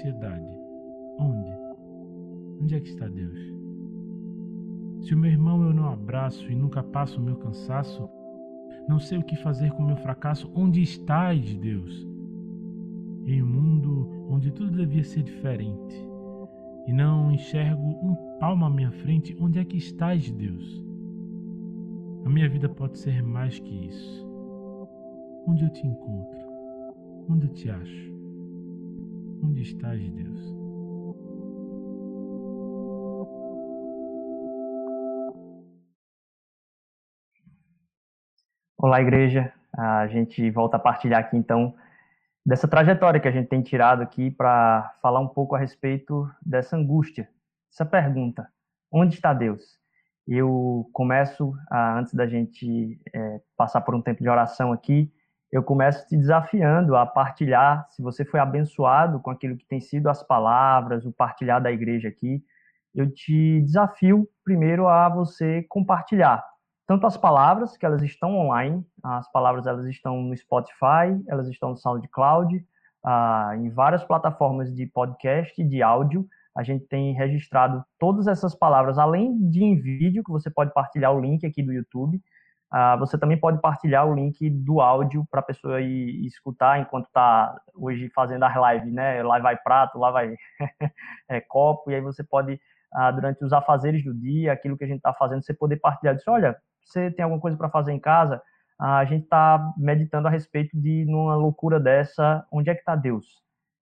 ansiedade, onde? Onde é que está Deus? Se o meu irmão eu não abraço e nunca passo o meu cansaço, não sei o que fazer com o meu fracasso, onde estás, Deus? Em um mundo onde tudo devia ser diferente e não enxergo um palmo à minha frente, onde é que estás, Deus? A minha vida pode ser mais que isso. Onde eu te encontro? Onde eu te acho? Onde estás, Deus? Olá, igreja. A gente volta a partilhar aqui então dessa trajetória que a gente tem tirado aqui para falar um pouco a respeito dessa angústia, essa pergunta: onde está Deus? Eu começo, antes da gente é, passar por um tempo de oração aqui, eu começo te desafiando a partilhar, se você foi abençoado com aquilo que tem sido as palavras, o partilhar da igreja aqui, eu te desafio primeiro a você compartilhar tanto as palavras, que elas estão online, as palavras elas estão no Spotify, elas estão no SoundCloud, ah, em várias plataformas de podcast, de áudio, a gente tem registrado todas essas palavras, além de em vídeo, que você pode partilhar o link aqui do YouTube, ah, você também pode partilhar o link do áudio para a pessoa ir, escutar enquanto está hoje fazendo as lives, né? Lá vai prato, lá vai é, copo, e aí você pode, ah, durante os afazeres do dia, aquilo que a gente está fazendo, você poder partilhar. Diz, olha, você tem alguma coisa para fazer em casa, a gente está meditando a respeito de, numa loucura dessa, onde é que está Deus?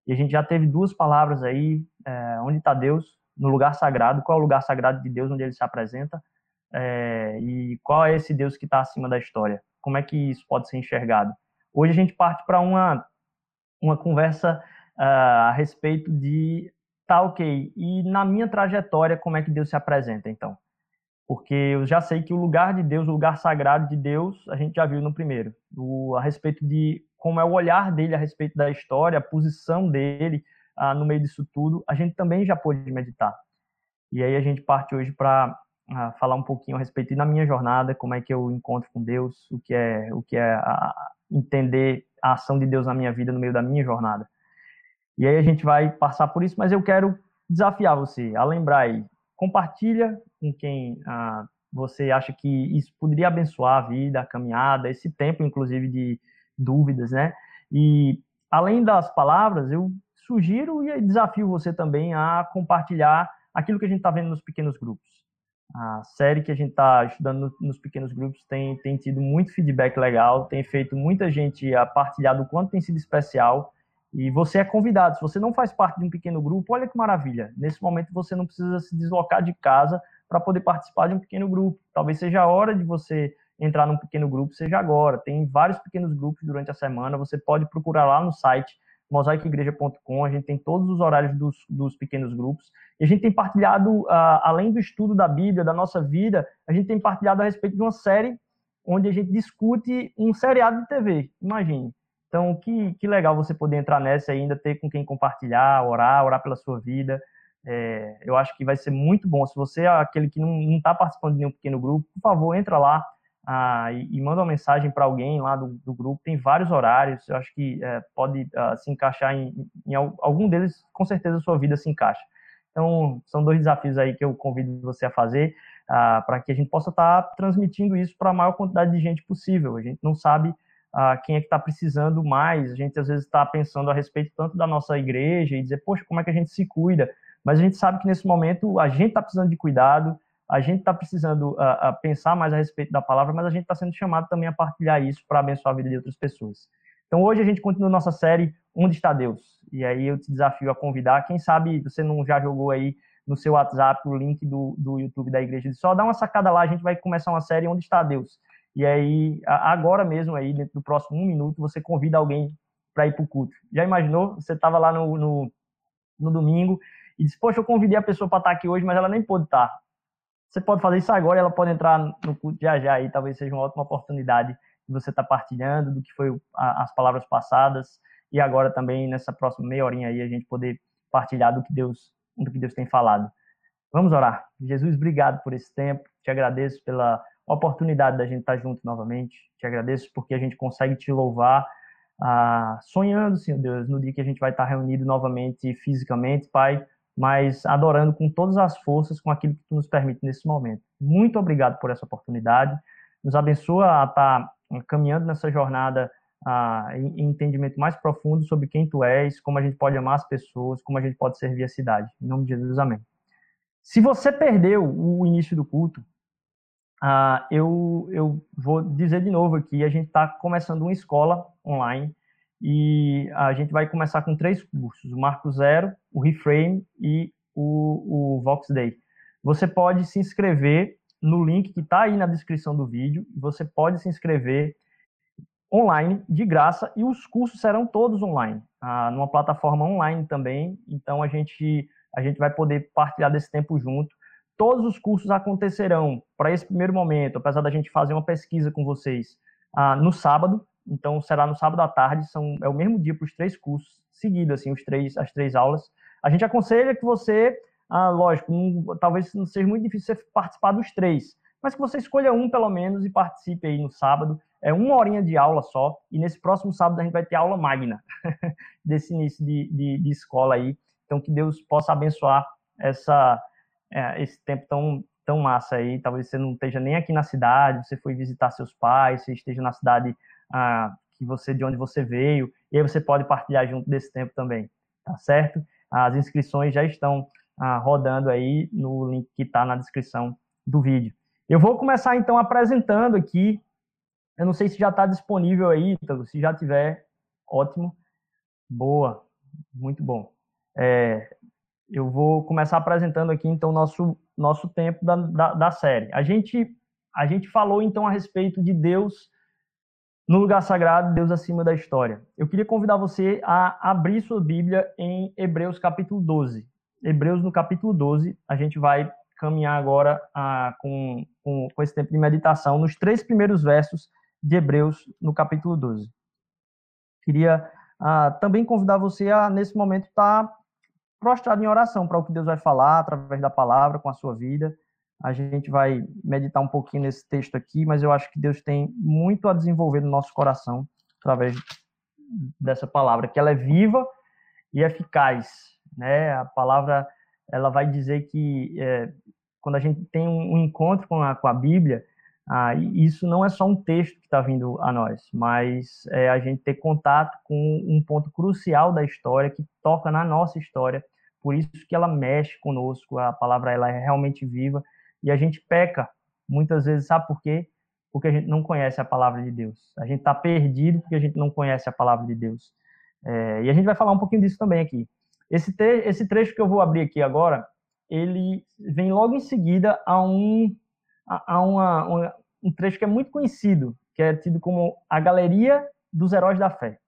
E a gente já teve duas palavras aí, é, onde está Deus? No lugar sagrado, qual é o lugar sagrado de Deus, onde ele se apresenta? É, e qual é esse Deus que está acima da história? Como é que isso pode ser enxergado? Hoje a gente parte para uma, uma conversa uh, a respeito de, tá ok, e na minha trajetória, como é que Deus se apresenta, então? porque eu já sei que o lugar de Deus, o lugar sagrado de Deus, a gente já viu no primeiro, o, a respeito de como é o olhar dele a respeito da história, a posição dele ah, no meio disso tudo, a gente também já pôde meditar. E aí a gente parte hoje para ah, falar um pouquinho a respeito da minha jornada, como é que eu encontro com Deus, o que é o que é a, entender a ação de Deus na minha vida no meio da minha jornada. E aí a gente vai passar por isso, mas eu quero desafiar você a lembrar aí, compartilha com quem ah, você acha que isso poderia abençoar a vida, a caminhada, esse tempo, inclusive, de dúvidas, né? E além das palavras, eu sugiro e desafio você também a compartilhar aquilo que a gente está vendo nos pequenos grupos. A série que a gente está estudando nos pequenos grupos tem, tem tido muito feedback legal, tem feito muita gente a partilhar do quanto tem sido especial e você é convidado. Se você não faz parte de um pequeno grupo, olha que maravilha. Nesse momento você não precisa se deslocar de casa para poder participar de um pequeno grupo. Talvez seja a hora de você entrar num pequeno grupo, seja agora. Tem vários pequenos grupos durante a semana. Você pode procurar lá no site mosaicoigreja.com. A gente tem todos os horários dos, dos pequenos grupos. E a gente tem partilhado, uh, além do estudo da Bíblia, da nossa vida, a gente tem partilhado a respeito de uma série onde a gente discute um seriado de TV. Imagine. Então, que, que legal você poder entrar nessa e ainda ter com quem compartilhar, orar, orar pela sua vida. É, eu acho que vai ser muito bom. Se você é aquele que não está participando de nenhum pequeno grupo, por favor, entra lá ah, e, e, manda uma mensagem para alguém lá do, do, grupo. Tem vários horários, eu acho que é, pode ah, se encaixar em, em, algum deles, com certeza a sua vida se encaixa. Então, são dois desafios aí que eu convido você a fazer ah, para que a gente possa estar tá transmitindo isso para a maior quantidade de gente possível. A gente não sabe ah, quem é que está precisando mais. A gente às vezes está pensando a respeito tanto da nossa igreja e dizer, poxa, como é que a gente se cuida? Mas a gente sabe que nesse momento a gente está precisando de cuidado, a gente está precisando uh, uh, pensar mais a respeito da palavra, mas a gente está sendo chamado também a partilhar isso para abençoar a vida de outras pessoas. Então hoje a gente continua nossa série Onde está Deus? E aí eu te desafio a convidar, quem sabe você não já jogou aí no seu WhatsApp o link do, do YouTube da igreja, só dá uma sacada lá, a gente vai começar uma série Onde está Deus? E aí, agora mesmo, aí, dentro do próximo um minuto, você convida alguém para ir para o culto. Já imaginou? Você estava lá no, no, no, domingo e disse, poxa, eu convidei a pessoa para estar tá aqui hoje, mas ela nem pôde estar. Tá. Você pode fazer isso agora ela pode entrar no culto já já aí, talvez seja uma ótima oportunidade de você estar tá partilhando do que foi a, as palavras passadas e agora também nessa próxima meia horinha aí a gente poder partilhar do que Deus, do que Deus tem falado. Vamos orar. Jesus, obrigado por esse tempo. Te agradeço pela oportunidade da gente estar junto novamente. Te agradeço porque a gente consegue te louvar ah, sonhando, Senhor Deus, no dia que a gente vai estar reunido novamente fisicamente, Pai, mas adorando com todas as forças, com aquilo que Tu nos permite nesse momento. Muito obrigado por essa oportunidade. Nos abençoa a estar caminhando nessa jornada ah, em, entendimento mais profundo sobre quem Tu és, como a gente pode amar as pessoas, como a gente pode servir a cidade. Em nome de Jesus, amém. Se você perdeu o início do culto, ah, eu, eu vou dizer de novo aqui, a gente está começando uma escola online e a gente vai começar com três cursos, o Marco Zero, o Reframe e o, o Vox Day. Você pode se inscrever no link que está aí na descrição do vídeo, você pode se inscrever online, de graça, e os cursos serão todos online, ah, numa plataforma online também, então a gente, a gente vai poder partilhar desse tempo junto. Todos os cursos acontecerão para esse primeiro momento, apesar da gente fazer uma pesquisa com vocês ah, no sábado. Então será no sábado à tarde, são, é o mesmo dia para os três cursos, seguido assim, os três, as três aulas. A gente aconselha que você, ah, lógico, um, talvez não seja muito difícil você participar dos três, mas que você escolha um pelo menos e participe aí no sábado. É uma horinha de aula só, e nesse próximo sábado a gente vai ter aula magna desse início de, de, de escola aí. Então que Deus possa abençoar essa é, esse tempo tão, tão massa aí. Talvez você não esteja nem aqui na cidade, você foi visitar seus pais, você esteja na cidade ah, que você de onde você veio, e aí você pode partilhar junto desse tempo também, tá certo? As inscrições já estão ah, rodando aí no link que está na descrição do vídeo. Eu vou começar então apresentando aqui. Eu não sei se já está disponível aí, Ítalo. Se já tiver, ótimo. Boa, muito bom. É, eu vou começar apresentando aqui, então, nosso, nosso tempo da, da, da, série. A gente, a gente falou, então, a respeito de Deus no lugar sagrado, Deus acima da história. Eu queria convidar você a abrir sua Bíblia em Hebreus capítulo 12. Hebreus no capítulo 12, a gente vai caminhar agora ah, com, com, com esse tempo de meditação nos três primeiros versos de Hebreus no capítulo 12. Queria ah, também convidar você a, nesse momento, estar tá prostrado em oração para o que Deus vai falar através da palavra com a sua vida. A gente vai meditar um pouquinho nesse texto aqui, mas eu acho que Deus tem muito a desenvolver no nosso coração através dessa palavra, que ela é viva e eficaz, né? A palavra ela vai dizer que é, quando a gente tem um encontro com a, com a Bíblia, ah, isso não é só um texto que está vindo a nós, mas é a gente ter contato com um ponto crucial da história que toca na nossa história. Por isso que ela mexe conosco. A palavra ela é realmente viva e a gente peca muitas vezes, sabe por quê? Porque a gente não conhece a palavra de Deus. A gente está perdido porque a gente não conhece a palavra de Deus. É, e a gente vai falar um pouquinho disso também aqui. Esse, te, esse trecho que eu vou abrir aqui agora, ele vem logo em seguida a um há uma, uma, um trecho que é muito conhecido, que é tido como a Galeria dos Heróis da Fé.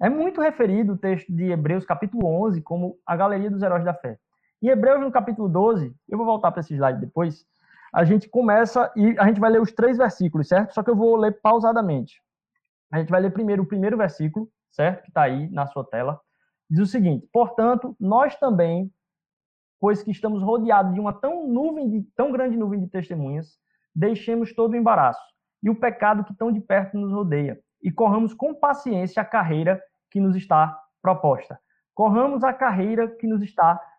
É muito referido o texto de Hebreus, capítulo 11, como a Galeria dos Heróis da Fé. Em Hebreus, no capítulo 12, eu vou voltar para esse slide depois, a gente começa e a gente vai ler os três versículos, certo? Só que eu vou ler pausadamente. A gente vai ler primeiro o primeiro versículo, certo? Que está aí na sua tela. Diz o seguinte: Portanto, nós também, pois que estamos rodeados de uma tão nuvem de tão grande nuvem de testemunhas, deixemos todo o embaraço e o pecado que tão de perto nos rodeia e corramos com paciência a carreira que nos está proposta. Corramos a carreira que nos está proposta.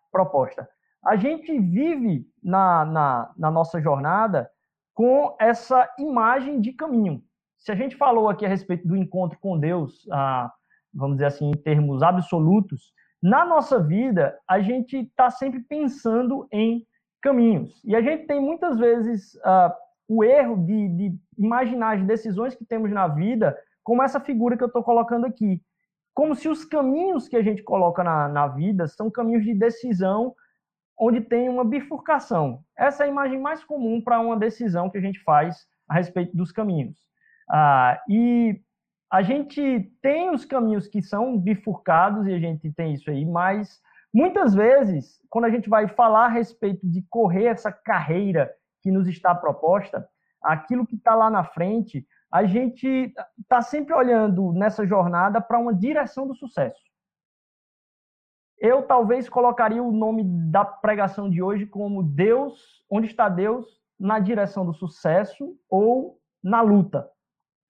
A gente vive na, na, na nossa jornada com essa imagem de caminho. Se a gente falou aqui a respeito do encontro com Deus, ah, vamos dizer assim, em termos absolutos, na nossa vida, a gente está sempre pensando em caminhos. E a gente tem muitas vezes uh, o erro de, de, imaginar as decisões que temos na vida como essa figura que eu estou colocando aqui. Como se os caminhos que a gente coloca na, na vida são caminhos de decisão onde tem uma bifurcação. Essa é a imagem mais comum para uma decisão que a gente faz a respeito dos caminhos. Ah, e a gente tem os caminhos que são bifurcados e a gente tem isso aí, mas muitas vezes, quando a gente vai falar a respeito de correr essa carreira que nos está proposta, aquilo que está lá na frente, a gente está sempre olhando nessa jornada para uma direção do sucesso. Eu talvez colocaria o nome da pregação de hoje como Deus, onde está Deus na direção do sucesso ou na luta.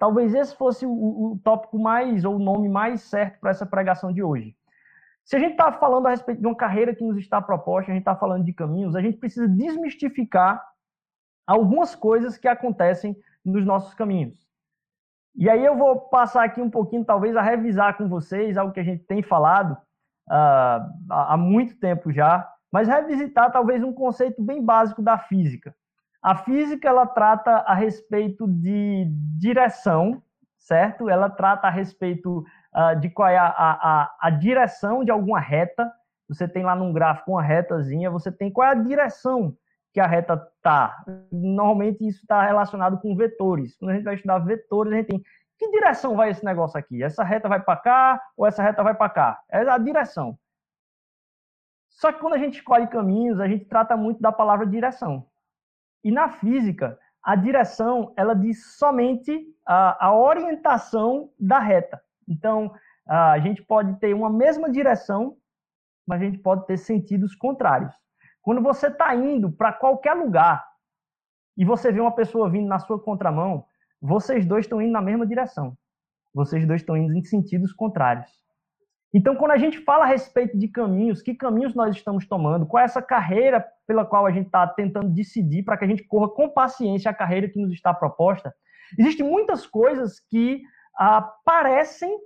Talvez esse fosse o, o tópico mais, ou o nome mais certo para essa pregação de hoje. Se a gente está falando a respeito de uma carreira que nos está proposta, a gente está falando de caminhos, a gente precisa desmistificar algumas coisas que acontecem nos nossos caminhos. E aí eu vou passar aqui um pouquinho, talvez, a revisar com vocês algo que a gente tem falado uh, há muito tempo já, mas revisitar talvez um conceito bem básico da física. A física ela trata a respeito de direção, certo? Ela trata a respeito uh, de qual é a, a, a, direção de alguma reta. Você tem lá num gráfico uma retazinha, você tem qual é a direção que a reta está. Normalmente isso está relacionado com vetores. Quando a gente vai estudar vetores, a gente tem que direção vai esse negócio aqui? Essa reta vai para cá ou essa reta vai para cá? É a direção. Só que quando a gente escolhe caminhos, a gente trata muito da palavra direção. E na física, a direção ela diz somente a, a orientação da reta. Então, a gente pode ter uma mesma direção, mas a gente pode ter sentidos contrários. Quando você está indo para qualquer lugar e você vê uma pessoa vindo na sua contramão, vocês dois estão indo na mesma direção. Vocês dois estão indo em sentidos contrários. Então, quando a gente fala a respeito de caminhos, que caminhos nós estamos tomando, qual é essa carreira pela qual a gente está tentando decidir para que a gente corra com paciência a carreira que nos está proposta, existem muitas coisas que aparecem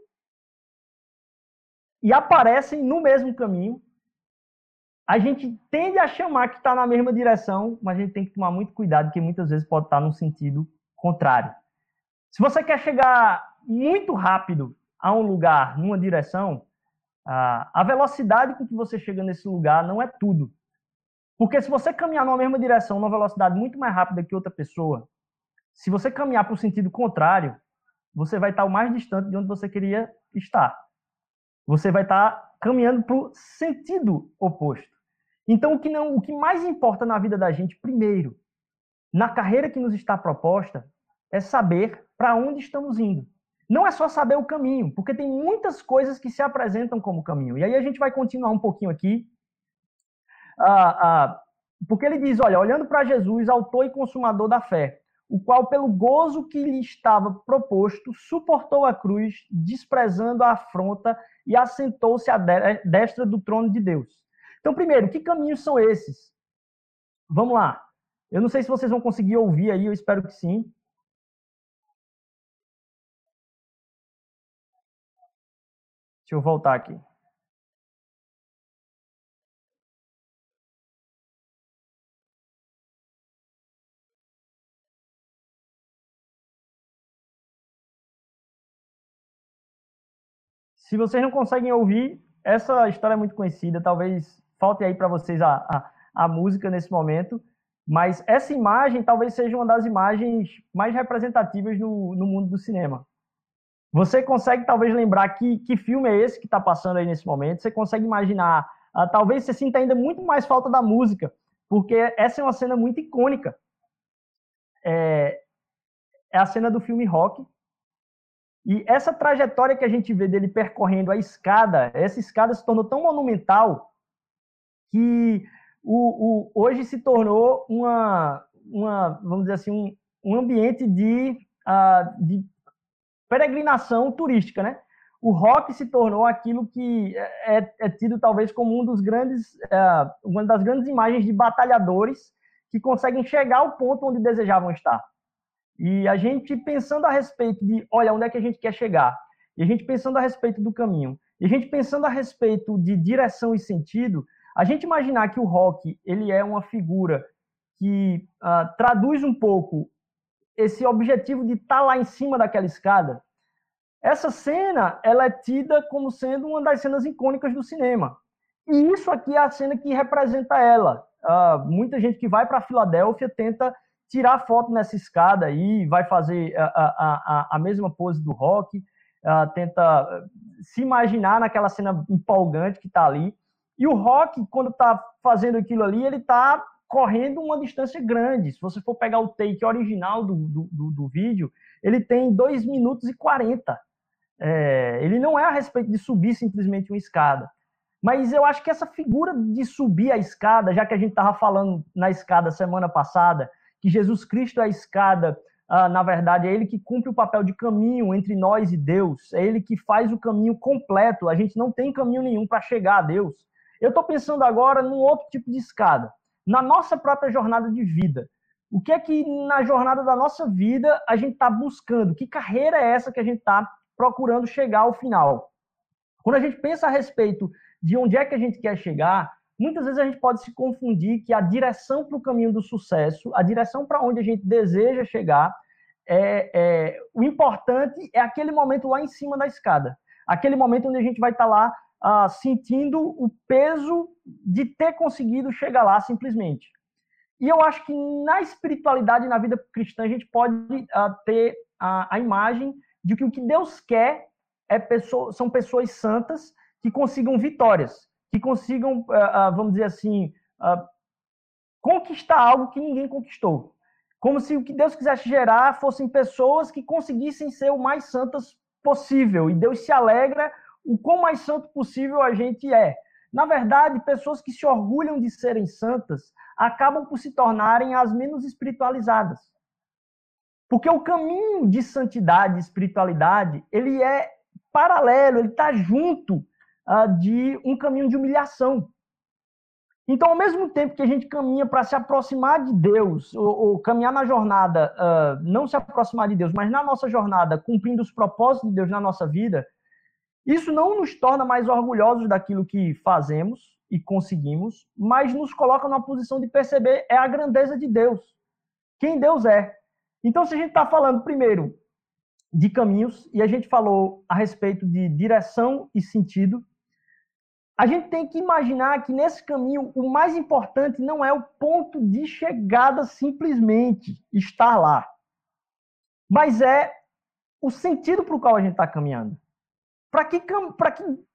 e aparecem no mesmo caminho. A gente tende a chamar que está na mesma direção, mas a gente tem que tomar muito cuidado, porque muitas vezes pode estar no sentido contrário. Se você quer chegar muito rápido a um lugar, numa direção, a velocidade com que você chega nesse lugar não é tudo. Porque se você caminhar numa mesma direção, numa velocidade muito mais rápida que outra pessoa, se você caminhar para o sentido contrário, você vai estar o mais distante de onde você queria estar. Você vai estar caminhando para o sentido oposto. Então, o que, não, o que mais importa na vida da gente, primeiro, na carreira que nos está proposta, é saber para onde estamos indo não é só saber o caminho, porque tem muitas coisas que se apresentam como caminho. E aí a gente vai continuar um pouquinho aqui. Ah, ah, porque ele diz: olha, olhando para Jesus, autor e consumador da fé, o qual, pelo gozo que lhe estava proposto, suportou a cruz, desprezando a afronta e assentou-se à destra do trono de Deus. Então, primeiro, que caminhos são esses? Vamos lá. Eu não sei se vocês vão conseguir ouvir aí, eu espero que sim. Deixa eu voltar aqui. Se vocês não conseguem ouvir, essa história é muito conhecida, talvez falte aí para vocês a, a, a, música nesse momento, mas essa imagem talvez seja uma das imagens mais representativas no, no mundo do cinema. Você consegue talvez lembrar que, que filme é esse que está passando aí nesse momento? Você consegue imaginar? Uh, talvez você sinta ainda muito mais falta da música, porque essa é uma cena muito icônica. É, é a cena do filme Rock. E essa trajetória que a gente vê dele percorrendo a escada, essa escada se tornou tão monumental que o, o, hoje se tornou uma, uma, vamos dizer assim, um, um ambiente de, uh, de peregrinação turística, né? O rock se tornou aquilo que é, é, é tido talvez como um dos grandes, é, uma das grandes imagens de batalhadores que conseguem chegar ao ponto onde desejavam estar. E a gente pensando a respeito de, olha, onde é que a gente quer chegar? E a gente pensando a respeito do caminho, e a gente pensando a respeito de direção e sentido, a gente imaginar que o rock ele é uma figura que uh, traduz um pouco esse objetivo de estar tá lá em cima daquela escada, essa cena ela é tida como sendo uma das cenas icônicas do cinema. E isso aqui é a cena que representa ela. Uh, muita gente que vai para Filadélfia tenta tirar foto nessa escada aí, vai fazer a, a, a, a mesma pose do rock, uh, tenta se imaginar naquela cena empolgante que está ali. E o rock, quando está fazendo aquilo ali, ele está correndo uma distância grande. Se você for pegar o take original do, do, do, do vídeo, ele tem 2 minutos e 40. É, ele não é a respeito de subir simplesmente uma escada. Mas eu acho que essa figura de subir a escada, já que a gente estava falando na escada semana passada, que Jesus Cristo é a escada ah, na verdade, é ele que cumpre o papel de caminho entre nós e Deus, é ele que faz o caminho completo. A gente não tem caminho nenhum para chegar a Deus. Eu estou pensando agora num outro tipo de escada, na nossa própria jornada de vida. O que é que na jornada da nossa vida a gente está buscando? Que carreira é essa que a gente está procurando chegar ao final? Quando a gente pensa a respeito de onde é que a gente quer chegar, muitas vezes a gente pode se confundir que a direção para o caminho do sucesso, a direção para onde a gente deseja chegar, é, é, o importante é aquele momento lá em cima da escada. Aquele momento onde a gente vai estar tá lá ah, sentindo o peso de ter conseguido chegar lá simplesmente. E eu acho que na espiritualidade, na vida cristã, a gente pode ah, ter a, a, imagem de que o que Deus quer é pessoa, são pessoas santas que consigam vitórias, que consigam, ah, ah vamos dizer assim, ah, conquistar algo que ninguém conquistou. Como se o que Deus quisesse gerar fossem pessoas que conseguissem ser o mais santas possível. E Deus se alegra o quão mais santo possível a gente é. Na verdade, pessoas que se orgulham de serem santas acabam por se tornarem as menos espiritualizadas. Porque o caminho de santidade e espiritualidade, ele é paralelo, ele está junto uh, de um caminho de humilhação. Então, ao mesmo tempo que a gente caminha para se aproximar de Deus, ou, ou caminhar na jornada, uh, não se aproximar de Deus, mas na nossa jornada, cumprindo os propósitos de Deus na nossa vida, isso não nos torna mais orgulhosos daquilo que fazemos e conseguimos, mas nos coloca numa posição de perceber é a grandeza de Deus, quem Deus é. Então, se a gente está falando primeiro de caminhos, e a gente falou a respeito de direção e sentido, a gente tem que imaginar que nesse caminho o mais importante não é o ponto de chegada simplesmente estar lá, mas é o sentido para o qual a gente está caminhando. Para que, que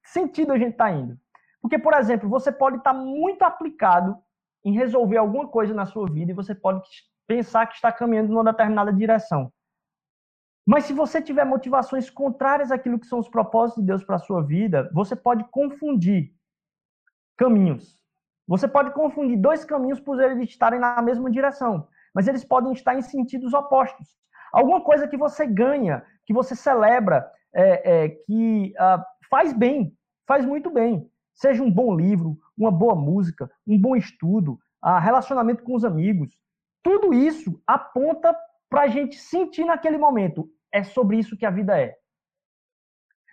sentido a gente está indo? Porque, por exemplo, você pode estar tá muito aplicado em resolver alguma coisa na sua vida e você pode pensar que está caminhando numa determinada direção. Mas se você tiver motivações contrárias àquilo que são os propósitos de Deus para a sua vida, você pode confundir caminhos. Você pode confundir dois caminhos por eles estarem na mesma direção, mas eles podem estar em sentidos opostos. Alguma coisa que você ganha, que você celebra, é, é, que uh, faz bem, faz muito bem. Seja um bom livro, uma boa música, um bom estudo, uh, relacionamento com os amigos. Tudo isso aponta para a gente sentir naquele momento. É sobre isso que a vida é.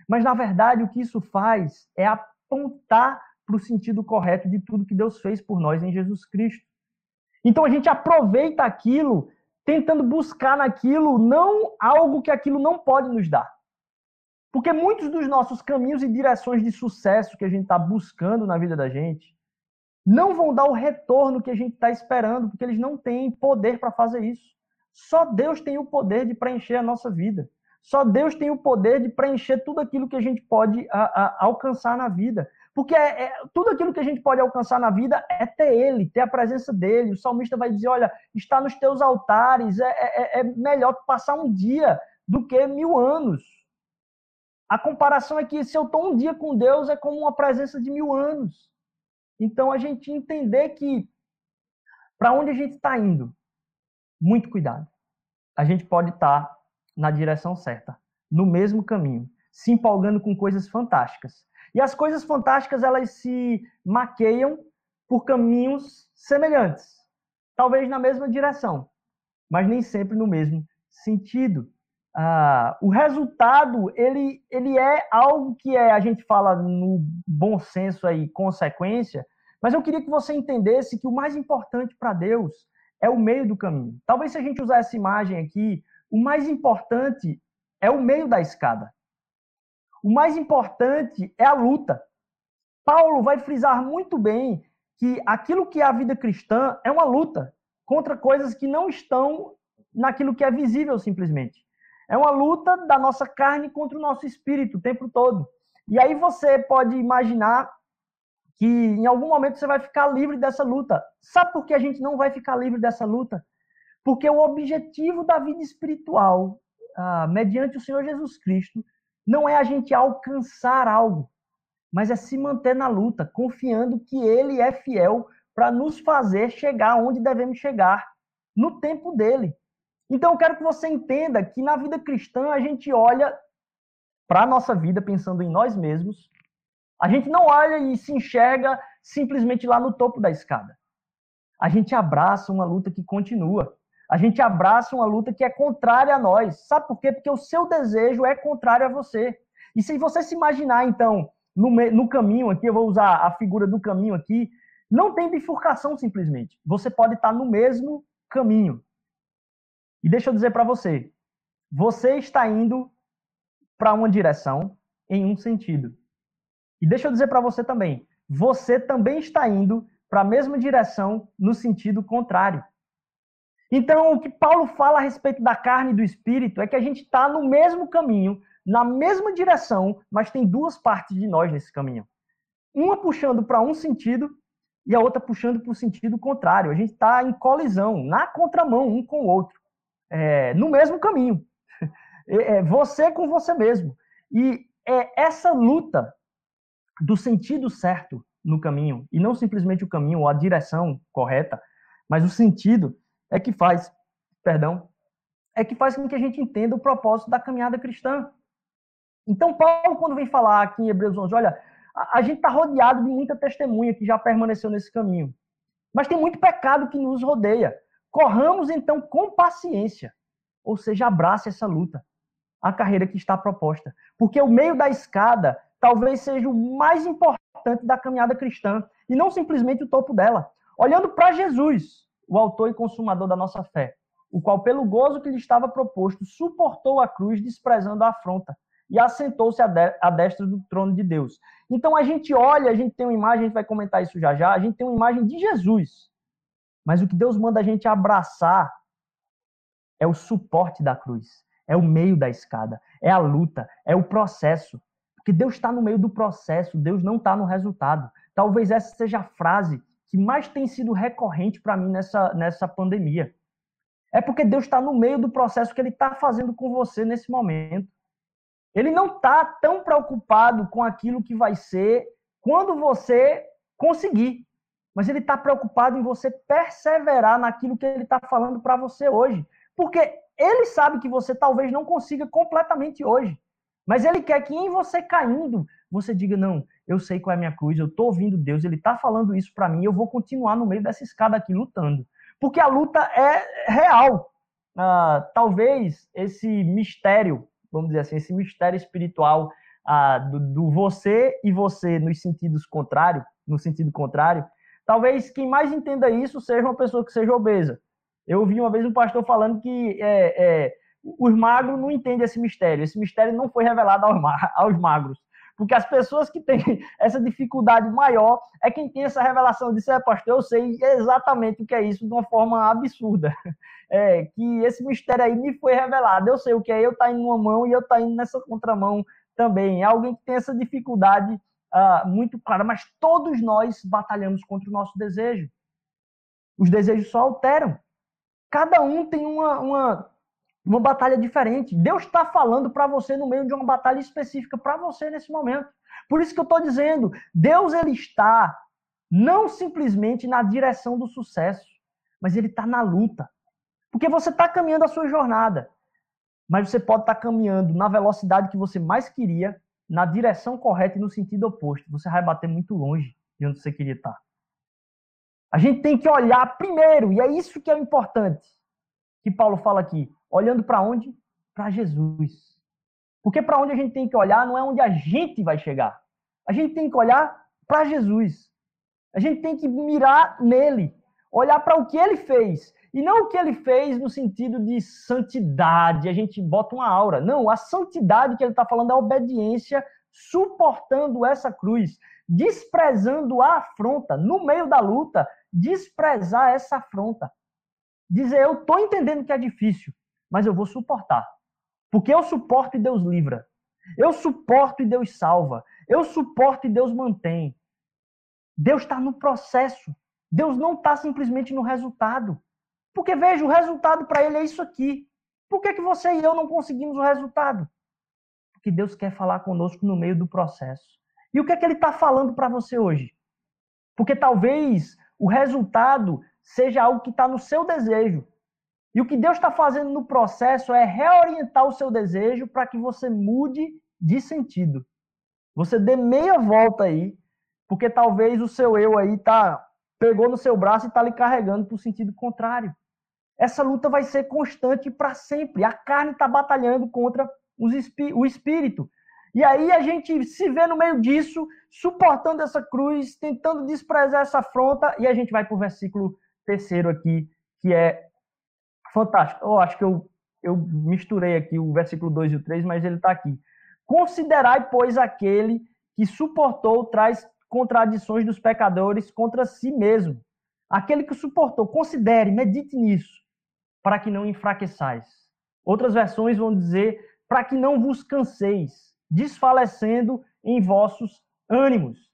Mas, na verdade, o que isso faz é apontar para o sentido correto de tudo que Deus fez por nós em Jesus Cristo. Então a gente aproveita aquilo, tentando buscar naquilo não algo que aquilo não pode nos dar. Porque muitos dos nossos caminhos e direções de sucesso que a gente está buscando na vida da gente não vão dar o retorno que a gente está esperando, porque eles não têm poder para fazer isso. Só Deus tem o poder de preencher a nossa vida. Só Deus tem o poder de preencher tudo aquilo que a gente pode a, a, alcançar na vida. Porque é, é, tudo aquilo que a gente pode alcançar na vida é ter Ele, ter a presença dele. O salmista vai dizer: olha, está nos teus altares, é, é, é melhor passar um dia do que mil anos. A comparação é que se eu estou um dia com Deus é como uma presença de mil anos. Então a gente entender que para onde a gente está indo, muito cuidado. A gente pode estar tá na direção certa, no mesmo caminho, se empolgando com coisas fantásticas e as coisas fantásticas elas se maqueiam por caminhos semelhantes, talvez na mesma direção, mas nem sempre no mesmo sentido. Ah, o resultado ele, ele é algo que é a gente fala no bom senso aí consequência, mas eu queria que você entendesse que o mais importante para Deus é o meio do caminho. Talvez se a gente usar essa imagem aqui, o mais importante é o meio da escada. O mais importante é a luta. Paulo vai frisar muito bem que aquilo que é a vida cristã é uma luta contra coisas que não estão naquilo que é visível simplesmente. É uma luta da nossa carne contra o nosso espírito o tempo todo. E aí você pode imaginar que em algum momento você vai ficar livre dessa luta. Sabe por que a gente não vai ficar livre dessa luta? Porque o objetivo da vida espiritual, ah, mediante o Senhor Jesus Cristo, não é a gente alcançar algo, mas é se manter na luta, confiando que Ele é fiel para nos fazer chegar onde devemos chegar, no tempo dele. Então eu quero que você entenda que na vida cristã a gente olha para a nossa vida pensando em nós mesmos. A gente não olha e se enxerga simplesmente lá no topo da escada. A gente abraça uma luta que continua. A gente abraça uma luta que é contrária a nós. Sabe por quê? Porque o seu desejo é contrário a você. E se você se imaginar, então, no, no caminho aqui, eu vou usar a figura do caminho aqui, não tem bifurcação simplesmente. Você pode estar no mesmo caminho. E deixa eu dizer para você, você está indo para uma direção em um sentido. E deixa eu dizer para você também, você também está indo para a mesma direção no sentido contrário. Então, o que Paulo fala a respeito da carne e do espírito é que a gente está no mesmo caminho, na mesma direção, mas tem duas partes de nós nesse caminho. Uma puxando para um sentido e a outra puxando para o sentido contrário. A gente está em colisão, na contramão, um com o outro, é, no mesmo caminho. É, é, você com você mesmo. E é essa luta do sentido certo no caminho, e não simplesmente o caminho ou a direção correta, mas o sentido é que faz, perdão, é que faz com que a gente entenda o propósito da caminhada cristã. Então, Paulo, quando vem falar aqui em Hebreus 11, olha, a, a gente está rodeado de muita testemunha que já permaneceu nesse caminho. Mas tem muito pecado que nos rodeia. Corramos, então, com paciência. Ou seja, abrace essa luta, a carreira que está proposta. Porque o meio da escada talvez seja o mais importante da caminhada cristã, e não simplesmente o topo dela. Olhando para Jesus, o autor e consumador da nossa fé, o qual, pelo gozo que lhe estava proposto, suportou a cruz, desprezando a afronta, e assentou-se à destra do trono de Deus. Então a gente olha, a gente tem uma imagem, a gente vai comentar isso já já, a gente tem uma imagem de Jesus. Mas o que Deus manda a gente abraçar é o suporte da cruz, é o meio da escada, é a luta, é o processo. Porque Deus está no meio do processo, Deus não está no resultado. Talvez essa seja a frase que mais tem sido recorrente para mim nessa, nessa pandemia. É porque Deus está no meio do processo que Ele está fazendo com você nesse momento. Ele não está tão preocupado com aquilo que vai ser quando você conseguir. Mas ele está preocupado em você perseverar naquilo que ele está falando para você hoje. Porque ele sabe que você talvez não consiga completamente hoje. Mas ele quer que em você caindo, você diga: Não, eu sei qual é a minha cruz, eu estou ouvindo Deus, ele está falando isso para mim, eu vou continuar no meio dessa escada aqui lutando. Porque a luta é real. Ah, talvez esse mistério vamos dizer assim, esse mistério espiritual ah, do, do, você e você nos sentidos contrários, no sentido contrário, talvez quem mais entenda isso seja uma pessoa que seja obesa. Eu ouvi uma vez um pastor falando que é, é, os magros não entendem esse mistério. Esse mistério não foi revelado aos, aos magros. Porque as pessoas que têm essa dificuldade maior é quem tem essa revelação de ser pastor, eu sei exatamente o que é isso de uma forma absurda. É, que esse mistério aí me foi revelado. Eu sei o que é eu tá em uma mão e eu tá indo nessa contramão também. É alguém que tem essa dificuldade uh, muito clara, mas todos nós batalhamos contra o nosso desejo. Os desejos só alteram. Cada um tem uma, uma uma batalha diferente. Deus está falando para você no meio de uma batalha específica para você nesse momento. Por isso que eu estou dizendo, Deus ele está não simplesmente na direção do sucesso, mas ele está na luta. Porque você está caminhando a sua jornada, mas você pode estar tá caminhando na velocidade que você mais queria, na direção correta e no sentido oposto. Você vai bater muito longe de onde você queria estar. A gente tem que olhar primeiro, e é isso que é importante, que Paulo fala aqui olhando para onde? Para Jesus. Porque para onde a gente tem que olhar não é onde a gente vai chegar. A gente tem que olhar para Jesus. A gente tem que mirar nele, olhar para o que ele fez. E não o que ele fez no sentido de santidade, a gente bota uma aura. Não, a santidade que ele está falando é a obediência, suportando essa cruz, desprezando a afronta, no meio da luta, desprezar essa afronta. Dizer, eu estou entendendo que é difícil, mas eu vou suportar. Porque eu suporto e Deus livra. Eu suporto e Deus salva. Eu suporto e Deus mantém. Deus está no processo. Deus não está simplesmente no resultado. Porque veja, o resultado para ele é isso aqui. Por que, que você e eu não conseguimos o resultado? Porque Deus quer falar conosco no meio do processo. E o que é que ele está falando para você hoje? Porque talvez o resultado seja algo que está no seu desejo, E o que Deus está fazendo no processo é reorientar o seu desejo para que você mude de sentido. Você dê meia volta aí, porque talvez o seu eu aí tá pegou no seu braço e está lhe carregando para o sentido contrário. Essa luta vai ser constante para sempre. A carne está batalhando contra o espírito. E aí a gente se vê no meio disso, suportando essa cruz, tentando desprezar essa afronta, e a gente vai para o versículo terceiro aqui, que é fantástico. Eu acho que eu, eu misturei aqui o versículo 2 e o 3, mas ele está aqui. Considerai, pois, aquele que suportou traz contradições dos pecadores contra si mesmo. Aquele que suportou, considere, medite nisso, para que não enfraqueçais. Outras versões vão dizer, para que não vos canseis, desfalecendo em vossos ânimos.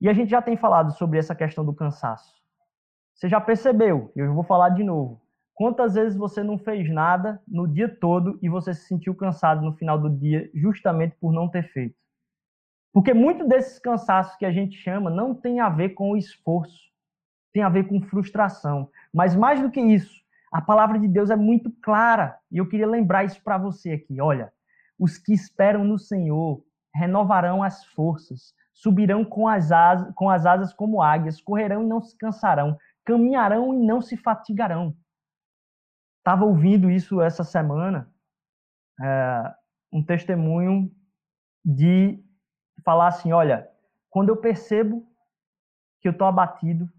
E a gente já tem falado sobre essa questão do cansaço. Você já percebeu, eu vou falar de novo. Quantas vezes você não fez nada no dia todo e você se sentiu cansado no final do dia justamente por não ter feito? Porque muito desses cansaços que a gente chama não tem a ver com o esforço, tem a ver com frustração. Mas mais do que isso, a palavra de Deus é muito clara e eu queria lembrar isso para você aqui. Olha, os que esperam no Senhor renovarão as forças, subirão com as asas, com as asas como águias, correrão e não se cansarão, caminharão e não se fatigarão. Estava ouvindo isso essa semana, é, um testemunho de falar assim: olha, quando eu percebo que eu estou abatido,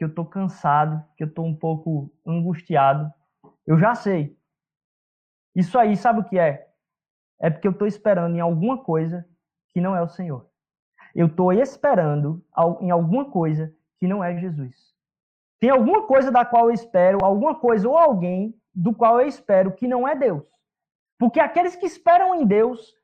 que eu estou cansado, que eu estou um pouco angustiado, eu já sei. Isso aí, sabe o que é? É porque eu estou esperando em alguma coisa que não é o Senhor. Eu estou esperando em alguma coisa que não é Jesus. Tem alguma coisa da qual eu espero, alguma coisa ou alguém do qual eu espero que não é Deus. Porque aqueles que esperam em Deus,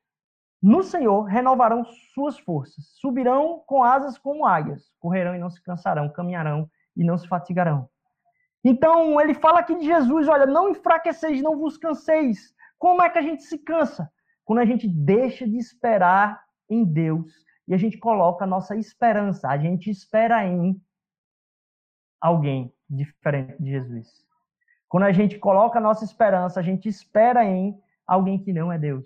no Senhor, renovarão suas forças, subirão com asas como águias, correrão e não se cansarão, caminharão e não se fatigarão. Então, ele fala aqui de Jesus: olha, não enfraqueceis, não vos canseis. Como é que a gente se cansa? Quando a gente deixa de esperar em Deus e a gente coloca a nossa esperança, a gente espera em alguém diferente de Jesus. Quando a gente coloca a nossa esperança, a gente espera em alguém que não é Deus.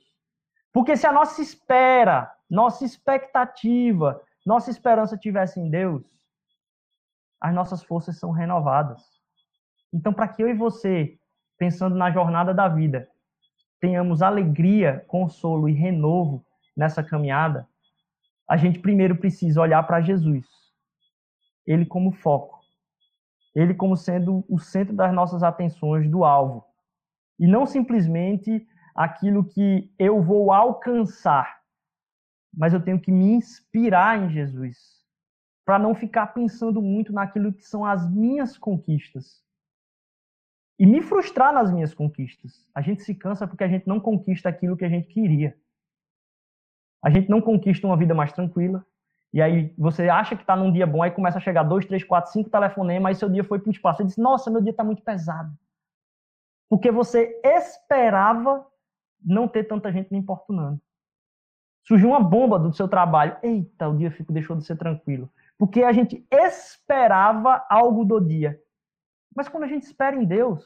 Porque se a nossa espera, nossa expectativa, nossa esperança tivesse em Deus, as nossas forças são renovadas. Então, para que eu e você, pensando na jornada da vida, tenhamos alegria, consolo e renovo nessa caminhada, a gente primeiro precisa olhar para Jesus, ele como foco ele como sendo o centro das nossas atenções do alvo. E não simplesmente aquilo que eu vou alcançar, mas eu tenho que me inspirar em Jesus, para não ficar pensando muito naquilo que são as minhas conquistas. E me frustrar nas minhas conquistas. A gente se cansa porque a gente não conquista aquilo que a gente queria. A gente não conquista uma vida mais tranquila, e aí você acha que está num dia bom, aí começa a chegar dois, três, quatro, cinco telefonemas, aí seu dia foi para o espaço. Você diz, nossa, meu dia está muito pesado. Porque você esperava não ter tanta gente me importunando. Surgiu uma bomba do seu trabalho. Eita, o dia deixou de ser tranquilo. Porque a gente esperava algo do dia. Mas quando a gente espera em Deus,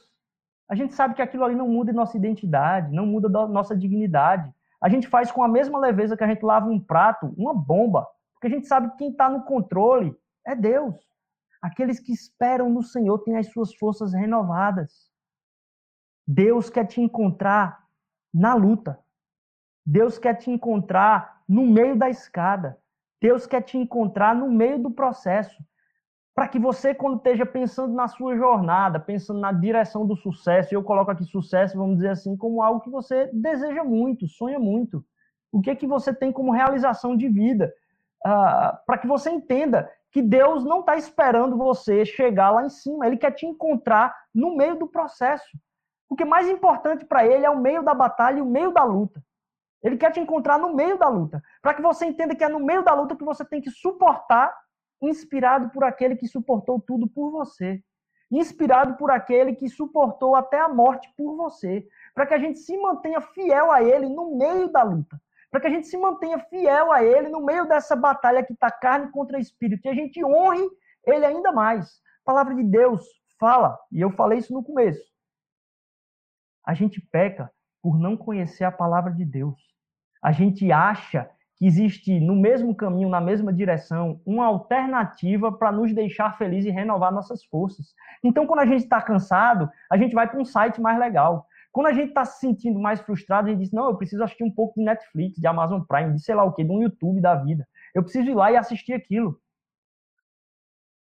a gente sabe que aquilo ali não muda nossa identidade, não muda nossa dignidade. A gente faz com a mesma leveza que a gente lava um prato, uma bomba. Porque a gente sabe que quem está no controle é Deus. Aqueles que esperam no Senhor têm as suas forças renovadas. Deus quer te encontrar na luta. Deus quer te encontrar no meio da escada. Deus quer te encontrar no meio do processo. Para que você, quando esteja pensando na sua jornada, pensando na direção do sucesso, e eu coloco aqui sucesso, vamos dizer assim, como algo que você deseja muito, sonha muito. O que é que você tem como realização de vida? uh, para que você entenda que Deus não está esperando você chegar lá em cima, Ele quer te encontrar no meio do processo. O que é mais importante para Ele é o meio da batalha e o meio da luta. Ele quer te encontrar no meio da luta, para que você entenda que é no meio da luta que você tem que suportar, inspirado por aquele que suportou tudo por você. Inspirado por aquele que suportou até a morte por você, para que a gente se mantenha fiel a ele no meio da luta para que a gente se mantenha fiel a Ele no meio dessa batalha que está carne contra espírito, e a gente honre Ele ainda mais. A palavra de Deus fala, e eu falei isso no começo. A gente peca por não conhecer a palavra de Deus. A gente acha que existe no mesmo caminho, na mesma direção, uma alternativa para nos deixar felizes e renovar nossas forças. Então, quando a gente está cansado, a gente vai para um site mais legal. Quando a gente está se sentindo mais frustrado, a gente diz: não, eu preciso assistir um pouco de Netflix, de Amazon Prime, de sei lá o quê, de um YouTube da vida. Eu preciso ir lá e assistir aquilo.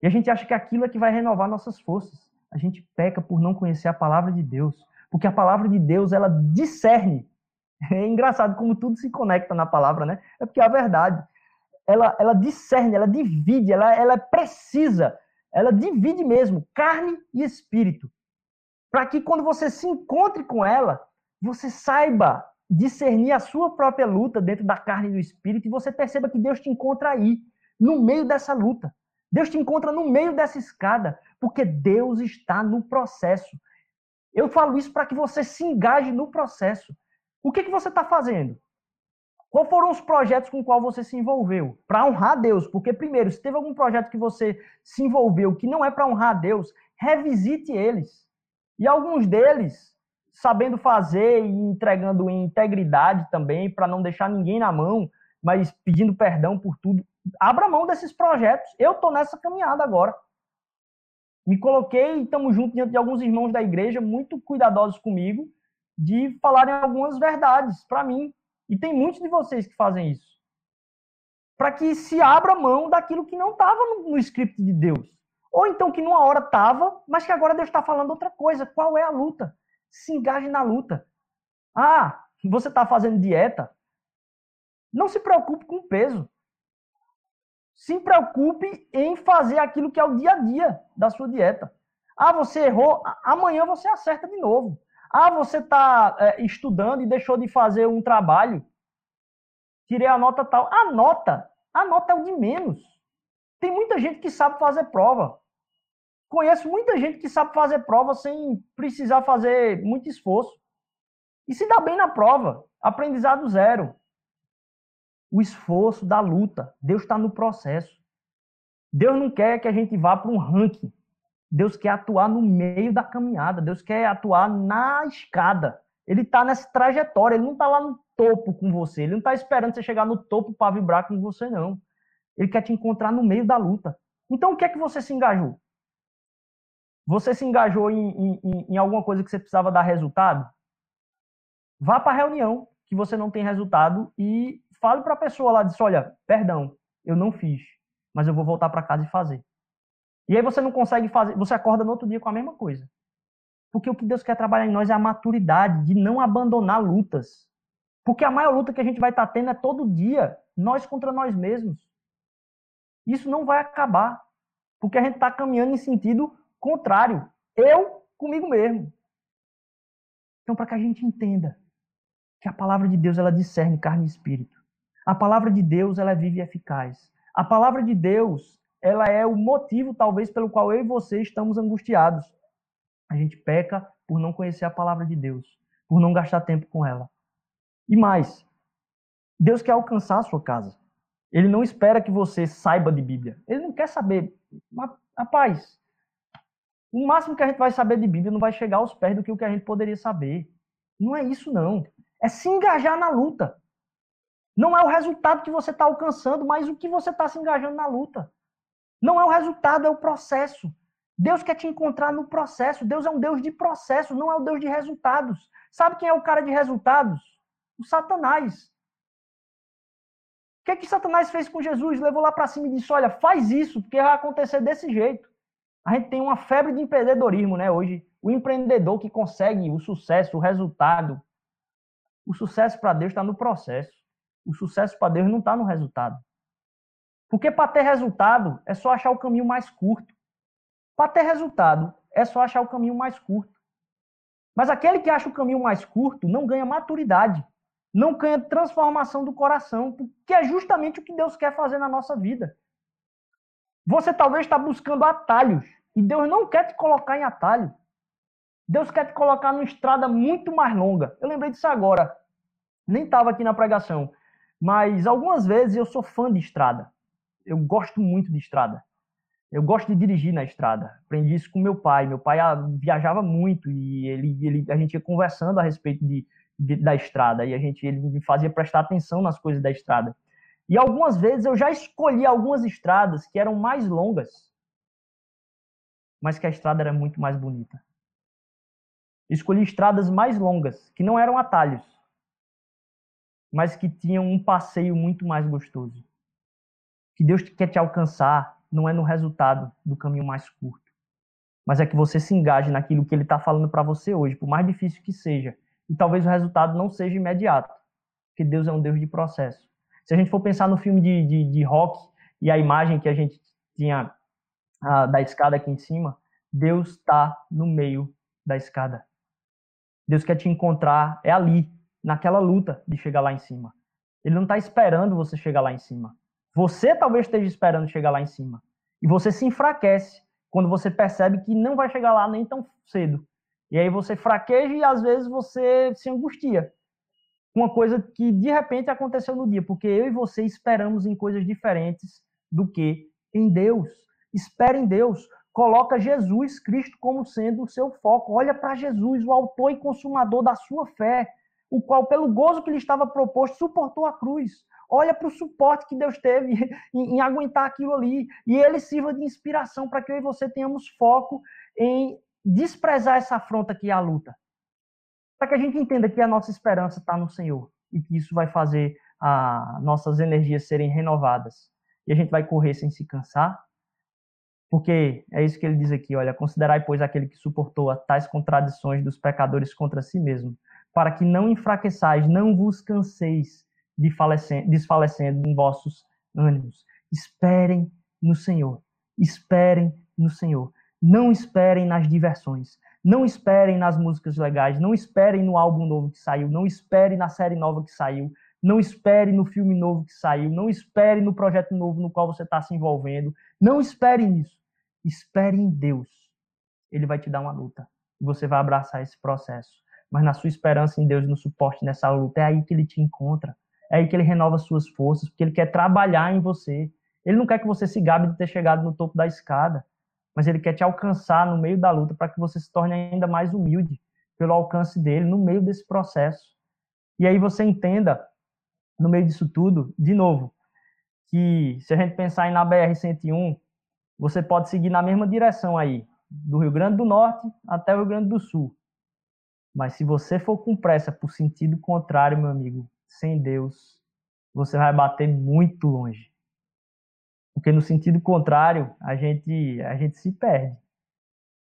E a gente acha que aquilo é que vai renovar nossas forças. A gente peca por não conhecer a palavra de Deus. Porque a palavra de Deus, ela discerne é engraçado como tudo se conecta na palavra, né? É porque a verdade, ela, ela discerne, ela divide, ela, ela é precisa, ela divide mesmo carne e espírito. Para que quando você se encontre com ela, você saiba discernir a sua própria luta dentro da carne e do espírito e você perceba que Deus te encontra aí, no meio dessa luta. Deus te encontra no meio dessa escada, porque Deus está no processo. Eu falo isso para que você se engaje no processo. O que, que você está fazendo? Qual foram os projetos com qual você se envolveu? Para honrar Deus. Porque, primeiro, se teve algum projeto que você se envolveu que não é para honrar Deus, revisite eles. E alguns deles, sabendo fazer e entregando em integridade também, para não deixar ninguém na mão, mas pedindo perdão por tudo. Abra mão desses projetos. Eu estou nessa caminhada agora. Me coloquei e estamos juntos diante de alguns irmãos da igreja, muito cuidadosos comigo, de falarem algumas verdades para mim. E tem muitos de vocês que fazem isso. Para que se abra mão daquilo que não estava no, no script de Deus. Ou então que numa hora estava, mas que agora Deus está falando outra coisa. Qual é a luta? Se engaje na luta. Ah, você está fazendo dieta? Não se preocupe com o peso. Se preocupe em fazer aquilo que é o dia a dia da sua dieta. Ah, você errou, amanhã você acerta de novo. Ah, você está é, estudando e deixou de fazer um trabalho. Tirei a nota tal. A nota, a nota é o de menos. Tem muita gente que sabe fazer prova. Conheço muita gente que sabe fazer prova sem precisar fazer muito esforço. E se dá bem na prova. Aprendizado zero. O esforço da luta. Deus está no processo. Deus não quer que a gente vá para um ranking. Deus quer atuar no meio da caminhada, Deus quer atuar na escada. Ele está nessa trajetória, ele não está lá no topo com você, ele não está esperando você chegar no topo para vibrar com você, não. Ele quer te encontrar no meio da luta. Então, o que é que você se engajou? Você se engajou em, em, em alguma coisa que você precisava dar resultado? Vá para a reunião que você não tem resultado e fale para a pessoa lá, diz, olha, perdão, eu não fiz, mas eu vou voltar para casa e fazer. E aí você não consegue fazer, você acorda no outro dia com a mesma coisa. Porque o que Deus quer trabalhar em nós é a maturidade de não abandonar lutas. Porque a maior luta que a gente vai estar tendo é todo dia, nós contra nós mesmos. Isso não vai acabar. Porque a gente está caminhando em sentido contrário. Eu comigo mesmo. Então, para que a gente entenda que a palavra de Deus ela discerne carne e espírito. A palavra de Deus ela é viva e eficaz. A palavra de Deus ela é o motivo, talvez, pelo qual eu e você estamos angustiados. A gente peca por não conhecer a palavra de Deus, por não gastar tempo com ela. E mais, Deus quer alcançar a sua casa. Ele não espera que você saiba de Bíblia. Ele não quer saber. Mas, rapaz, o máximo que a gente vai saber de Bíblia não vai chegar aos pés do que o que a gente poderia saber. Não é isso, não. É se engajar na luta. Não é o resultado que você está alcançando, mas o que você está se engajando na luta. Não é o resultado, é o processo. Deus quer te encontrar no processo. Deus é um Deus de processo, não é um Deus de resultados. Sabe quem é o cara de resultados? O Satanás. O que é que Satanás fez com Jesus? Levou lá para cima e disse: Olha, faz isso, porque vai acontecer desse jeito. A gente tem uma febre de empreendedorismo, né? Hoje, o empreendedor que consegue o sucesso, o resultado. O sucesso para Deus está no processo. O sucesso para Deus não está no resultado. Porque para ter resultado é só achar o caminho mais curto. Para ter resultado é só achar o caminho mais curto. Mas aquele que acha o caminho mais curto não ganha maturidade, não ganha transformação do coração, que é justamente o que Deus quer fazer na nossa vida. Você talvez está buscando atalhos e Deus não quer te colocar em atalho. Deus quer te colocar numa estrada muito mais longa. Eu lembrei disso agora. Nem estava aqui na pregação, mas algumas vezes eu sou fã de estrada eu gosto muito de estrada. Eu gosto de dirigir na estrada. Aprendi isso com meu pai. Meu pai ah, viajava muito e ele, ele a gente ia conversando a respeito de, de, da estrada e a gente ele me fazia prestar atenção nas coisas da estrada. E algumas vezes eu já escolhi algumas estradas que eram mais longas, mas que a estrada era muito mais bonita. Escolhi estradas mais longas, que não eram atalhos, mas que tinham um passeio muito mais gostoso. Que Deus quer te alcançar não é no resultado do caminho mais curto, mas é que você se engaje naquilo que ele está falando para você hoje, por mais difícil que seja. E talvez o resultado não seja imediato, porque Deus é um Deus de processo. Se a gente for pensar no filme de, de, de rock e a imagem que a gente tinha ah, da escada aqui em cima, Deus está no meio da escada. Deus quer te encontrar, é ali, naquela luta de chegar lá em cima. Ele não está esperando você chegar lá em cima. Você talvez esteja esperando chegar lá em cima. E você se enfraquece quando você percebe que não vai chegar lá nem tão cedo. E aí você fraqueja e às vezes você se angustia. Uma coisa que de repente aconteceu no dia, porque eu e você esperamos em coisas diferentes do que em Deus. Espere em Deus. Coloca Jesus Cristo como sendo o seu foco. Olha para Jesus, o autor e consumador da sua fé, o qual, pelo gozo que lhe estava proposto, suportou a cruz. Olha para o suporte que Deus teve em, em, aguentar aquilo ali. E ele sirva de inspiração para que eu e você tenhamos foco em desprezar essa afronta que é a luta. Para que a gente entenda que a nossa esperança está no Senhor e que isso vai fazer a nossas energias serem renovadas. E a gente vai correr sem se cansar. Porque é isso que ele diz aqui, olha, considerai, pois, aquele que suportou tais contradições dos pecadores contra si mesmo, para que não enfraqueçais, não vos canseis, desfalecendo em vossos ânimos. Esperem no Senhor. Esperem no Senhor. Não esperem nas diversões. Não esperem nas músicas legais. Não esperem no álbum novo que saiu. Não esperem na série nova que saiu. Não espere no filme novo que saiu. Não espere no projeto novo no qual você está se envolvendo. Não espere nisso. Espere em Deus. Ele vai te dar uma luta. E você vai abraçar esse processo. Mas na sua esperança em Deus, no suporte nessa luta, é aí que ele te encontra. É aí que ele renova suas forças, porque ele quer trabalhar em você. Ele não quer que você se gabe de ter chegado no topo da escada, mas ele quer te alcançar no meio da luta para que você se torne ainda mais humilde pelo alcance dele no meio desse processo. E aí você entenda, no meio disso tudo, de novo, que se a gente pensar na BR-101, você pode seguir na mesma direção aí, do Rio Grande do Norte até o Rio Grande do Sul. Mas se você for com pressa por sentido contrário, meu amigo, sem Deus, você vai bater muito longe. Porque no sentido contrário, a gente, a gente se perde.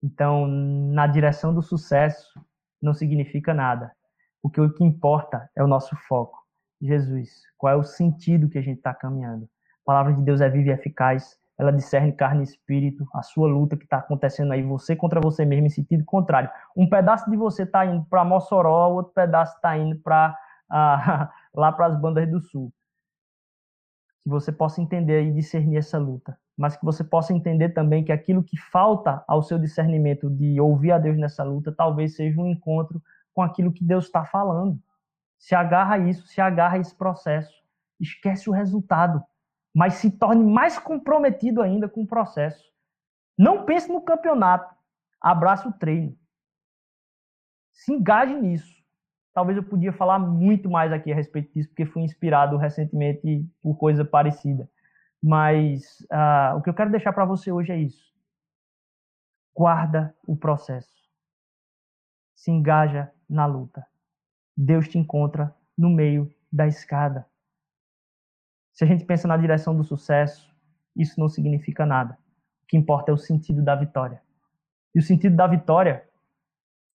Então, na direção do sucesso, não significa nada. Porque o que importa é o nosso foco. Jesus, qual é o sentido que a gente está caminhando? A palavra de Deus é viva e eficaz, ela discerne carne e espírito, a sua luta que está acontecendo aí, você contra você mesmo, em sentido contrário. Um pedaço de você está indo para Mossoró, outro pedaço está indo para lá para as bandas do sul. Que você possa entender e discernir essa luta, mas que você possa entender também que aquilo que falta ao seu discernimento de ouvir a Deus nessa luta talvez seja um encontro com aquilo que Deus está falando. Se agarra a isso, se agarra a esse processo. Esquece o resultado, mas se torne mais comprometido ainda com o processo. Não pense no campeonato, abraça o treino. Se engaje nisso. Talvez eu podia falar muito mais aqui a respeito disso, porque fui inspirado recentemente por coisa parecida. Mas uh, o que eu quero deixar para você hoje é isso. Guarda o processo. Se engaja na luta. Deus te encontra no meio da escada. Se a gente pensa na direção do sucesso, isso não significa nada. O que importa é o sentido da vitória. E o sentido da vitória,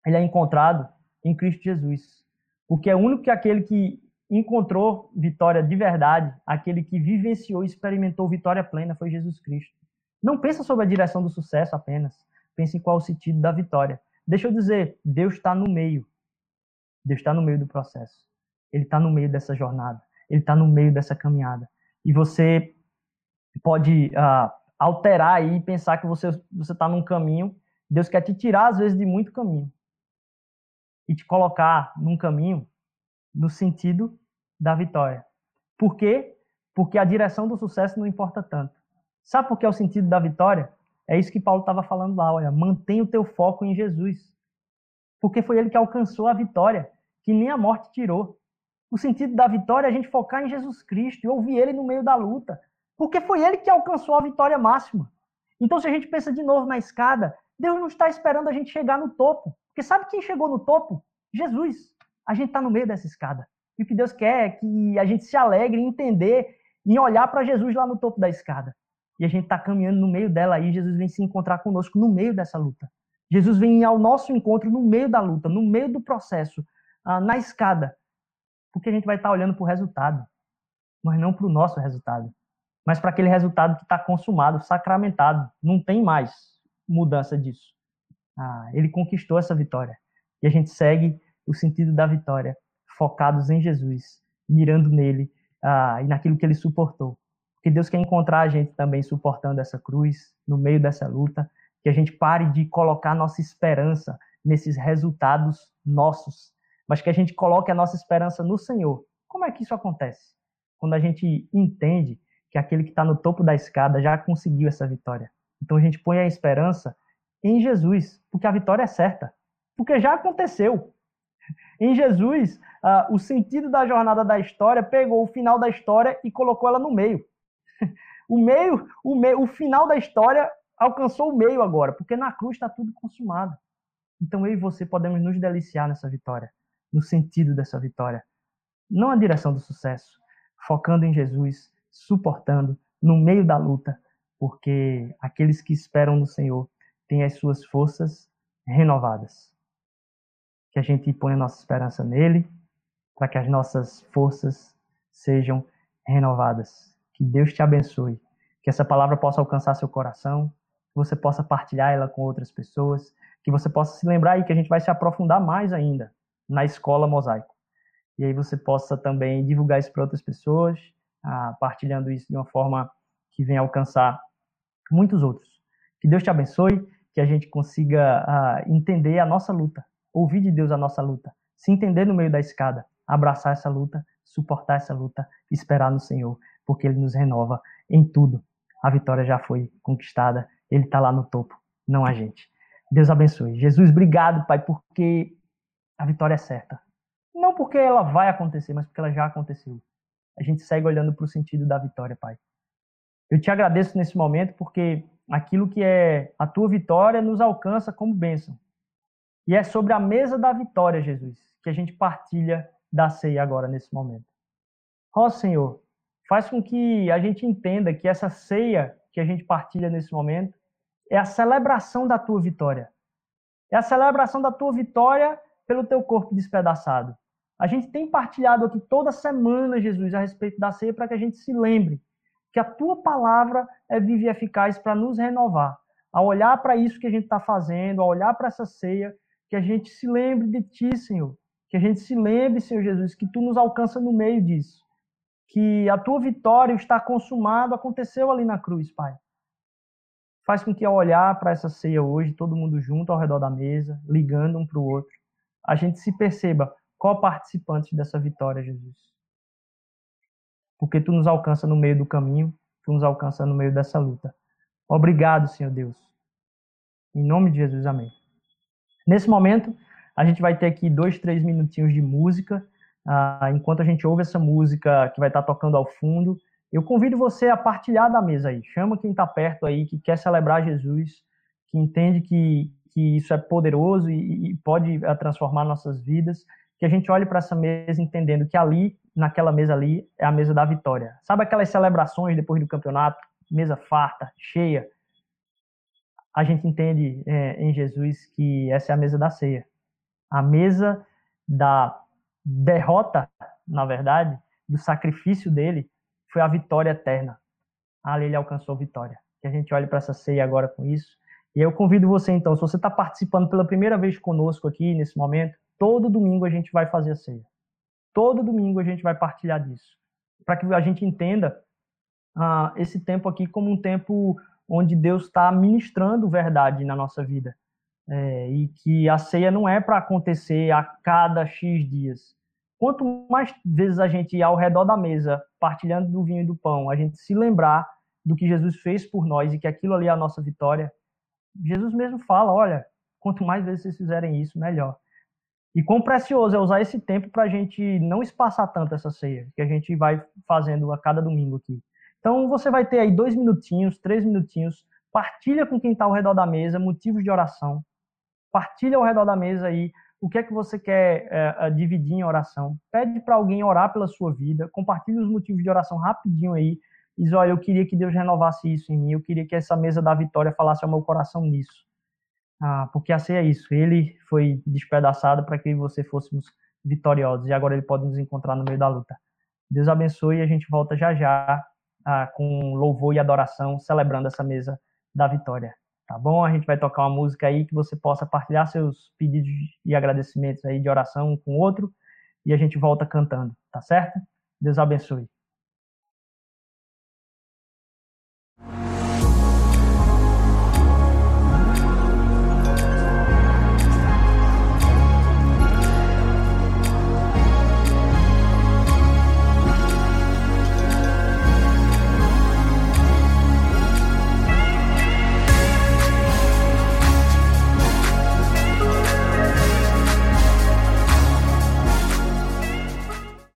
ele é encontrado em Cristo Jesus porque é único que aquele que encontrou vitória de verdade, aquele que vivenciou e experimentou vitória plena foi Jesus Cristo. Não pensa sobre a direção do sucesso apenas, pense em qual o sentido da vitória. Deixa eu dizer, Deus está no meio. Deus está no meio do processo. Ele está no meio dessa jornada. Ele está no meio dessa caminhada. E você pode uh, alterar aí e pensar que você está num caminho. Deus quer te tirar, às vezes, de muito caminho e te colocar num caminho no sentido da vitória. Por quê? Porque a direção do sucesso não importa tanto. Sabe por que é o sentido da vitória? É isso que Paulo estava falando lá, olha, mantenha o teu foco em Jesus. Porque foi ele que alcançou a vitória, que nem a morte tirou. O sentido da vitória é a gente focar em Jesus Cristo e ouvir ele no meio da luta. Porque foi ele que alcançou a vitória máxima. Então, se a gente pensa de novo na escada, Deus não está esperando a gente chegar no topo. Porque sabe quem chegou no topo? Jesus. A gente está no meio dessa escada. E o que Deus quer é que a gente se alegre em entender, em olhar para Jesus lá no topo da escada. E a gente está caminhando no meio dela aí, Jesus vem se encontrar conosco no meio dessa luta. Jesus vem ao nosso encontro no meio da luta, no meio do processo, ah, na escada. Porque a gente vai estar tá olhando para o resultado, mas não para o nosso resultado. Mas para aquele resultado que está consumado, sacramentado. Não tem mais mudança disso. Ah, ele conquistou essa vitória. E a gente segue o sentido da vitória, focados em Jesus, mirando nele ah, e naquilo que ele suportou. Que Deus quer encontrar a gente também suportando essa cruz, no meio dessa luta, que a gente pare de colocar nossa esperança nesses resultados nossos, mas que a gente coloque a nossa esperança no Senhor. Como é que isso acontece? Quando a gente entende que aquele que está no topo da escada já conseguiu essa vitória. Então a gente põe a esperança em Jesus, porque a vitória é certa, porque já aconteceu. Em Jesus, uh, o sentido da jornada da história pegou o final da história e colocou ela no meio. O meio, o o final da história alcançou o meio agora, porque na cruz está tudo consumado. Então eu e você podemos nos deliciar nessa vitória, no sentido dessa vitória, não a direção do sucesso, focando em Jesus, suportando no meio da luta, porque aqueles que esperam no Senhor têm as suas forças renovadas. Que a gente ponha nossa esperança nele, para que as nossas forças sejam renovadas. Que Deus te abençoe, que essa palavra possa alcançar seu coração, que você possa partilhar ela com outras pessoas, que você possa se lembrar aí que a gente vai se aprofundar mais ainda na escola mosaico. E aí você possa também divulgar isso para outras pessoas, ah, partilhando isso de uma forma que venha alcançar muitos outros. Que Deus te abençoe, que a gente consiga ah, entender a nossa luta, ouvir de Deus a nossa luta, se entender no meio da escada, abraçar essa luta, suportar essa luta, esperar no Senhor, porque Ele nos renova em tudo. A vitória já foi conquistada, Ele está lá no topo, não a gente. Deus abençoe. Jesus, obrigado, Pai, porque a vitória é certa. Não porque ela vai acontecer, mas porque ela já aconteceu a gente segue olhando para o sentido da vitória, Pai. Eu te agradeço nesse momento porque aquilo que é a tua vitória nos alcança como bênção. E é sobre a mesa da vitória, Jesus, que a gente partilha da ceia agora nesse momento. Ó oh, Senhor, faz com que a gente entenda que essa ceia que a gente partilha nesse momento é a celebração da tua vitória. É a celebração da tua vitória pelo teu corpo despedaçado. A gente tem partilhado aqui toda semana, Jesus, a respeito da ceia, para que a gente se lembre que a tua palavra é viva e eficaz para nos renovar. A olhar para isso que a gente está fazendo, a olhar para essa ceia, que a gente se lembre de ti, Senhor. Que a gente se lembre, Senhor Jesus, que tu nos alcança no meio disso. Que a tua vitória está consumada, aconteceu ali na cruz, Pai. Faz com que ao olhar para essa ceia hoje, todo mundo junto ao redor da mesa, ligando um para o outro, a gente se perceba co-participantes dessa vitória, Jesus. Porque tu nos alcança no meio do caminho, tu nos alcança no meio dessa luta. Obrigado, Senhor Deus. Em nome de Jesus, amém. Nesse momento, a gente vai ter aqui dois, três minutinhos de música. Ah, enquanto a gente ouve essa música que vai estar tocando ao fundo, eu convido você a partilhar da mesa aí. Chama quem está perto aí, que quer celebrar Jesus, que entende que, que isso é poderoso e, e pode eh, transformar nossas vidas que a gente olhe para essa mesa entendendo que ali, naquela mesa ali, é a mesa da vitória. Sabe aquelas celebrações depois do campeonato, mesa farta, cheia? A gente entende é, em Jesus que essa é a mesa da ceia. A mesa da derrota, na verdade, do sacrifício dele, foi a vitória eterna. Ali ele alcançou vitória. Que a gente olhe para essa ceia agora com isso. E eu convido você, então, se você está participando pela primeira vez conosco aqui nesse momento, Todo domingo a gente vai fazer a ceia. Todo domingo a gente vai partilhar disso. Para que a gente entenda ah, esse tempo aqui como um tempo onde Deus está ministrando verdade na nossa vida. É, e que a ceia não é para acontecer a cada X dias. Quanto mais vezes a gente ir ao redor da mesa, partilhando do vinho e do pão, a gente se lembrar do que Jesus fez por nós e que aquilo ali é a nossa vitória, Jesus mesmo fala, olha, quanto mais vezes vocês fizerem isso, melhor. E quão precioso é usar esse tempo para a gente não espaçar tanto essa ceia, que a gente vai fazendo a cada domingo aqui. Então você vai ter aí dois minutinhos, três minutinhos, partilha com quem está ao redor da mesa motivos de oração. Partilha ao redor da mesa aí o que é que você quer é, dividir em oração. Pede para alguém orar pela sua vida, compartilha os motivos de oração rapidinho aí. Diz, olha, eu queria que Deus renovasse isso em mim, eu queria que essa mesa da vitória falasse ao meu coração nisso. Ah, porque a ceia é isso, ele foi despedaçado para que você fôssemos vitoriosos e agora ele pode nos encontrar no meio da luta. Deus abençoe e a gente volta já já ah, com louvor e adoração, celebrando essa mesa da vitória. Tá bom? A gente vai tocar uma música aí que você possa partilhar seus pedidos e agradecimentos aí de oração um com o outro e a gente volta cantando, tá certo? Deus abençoe.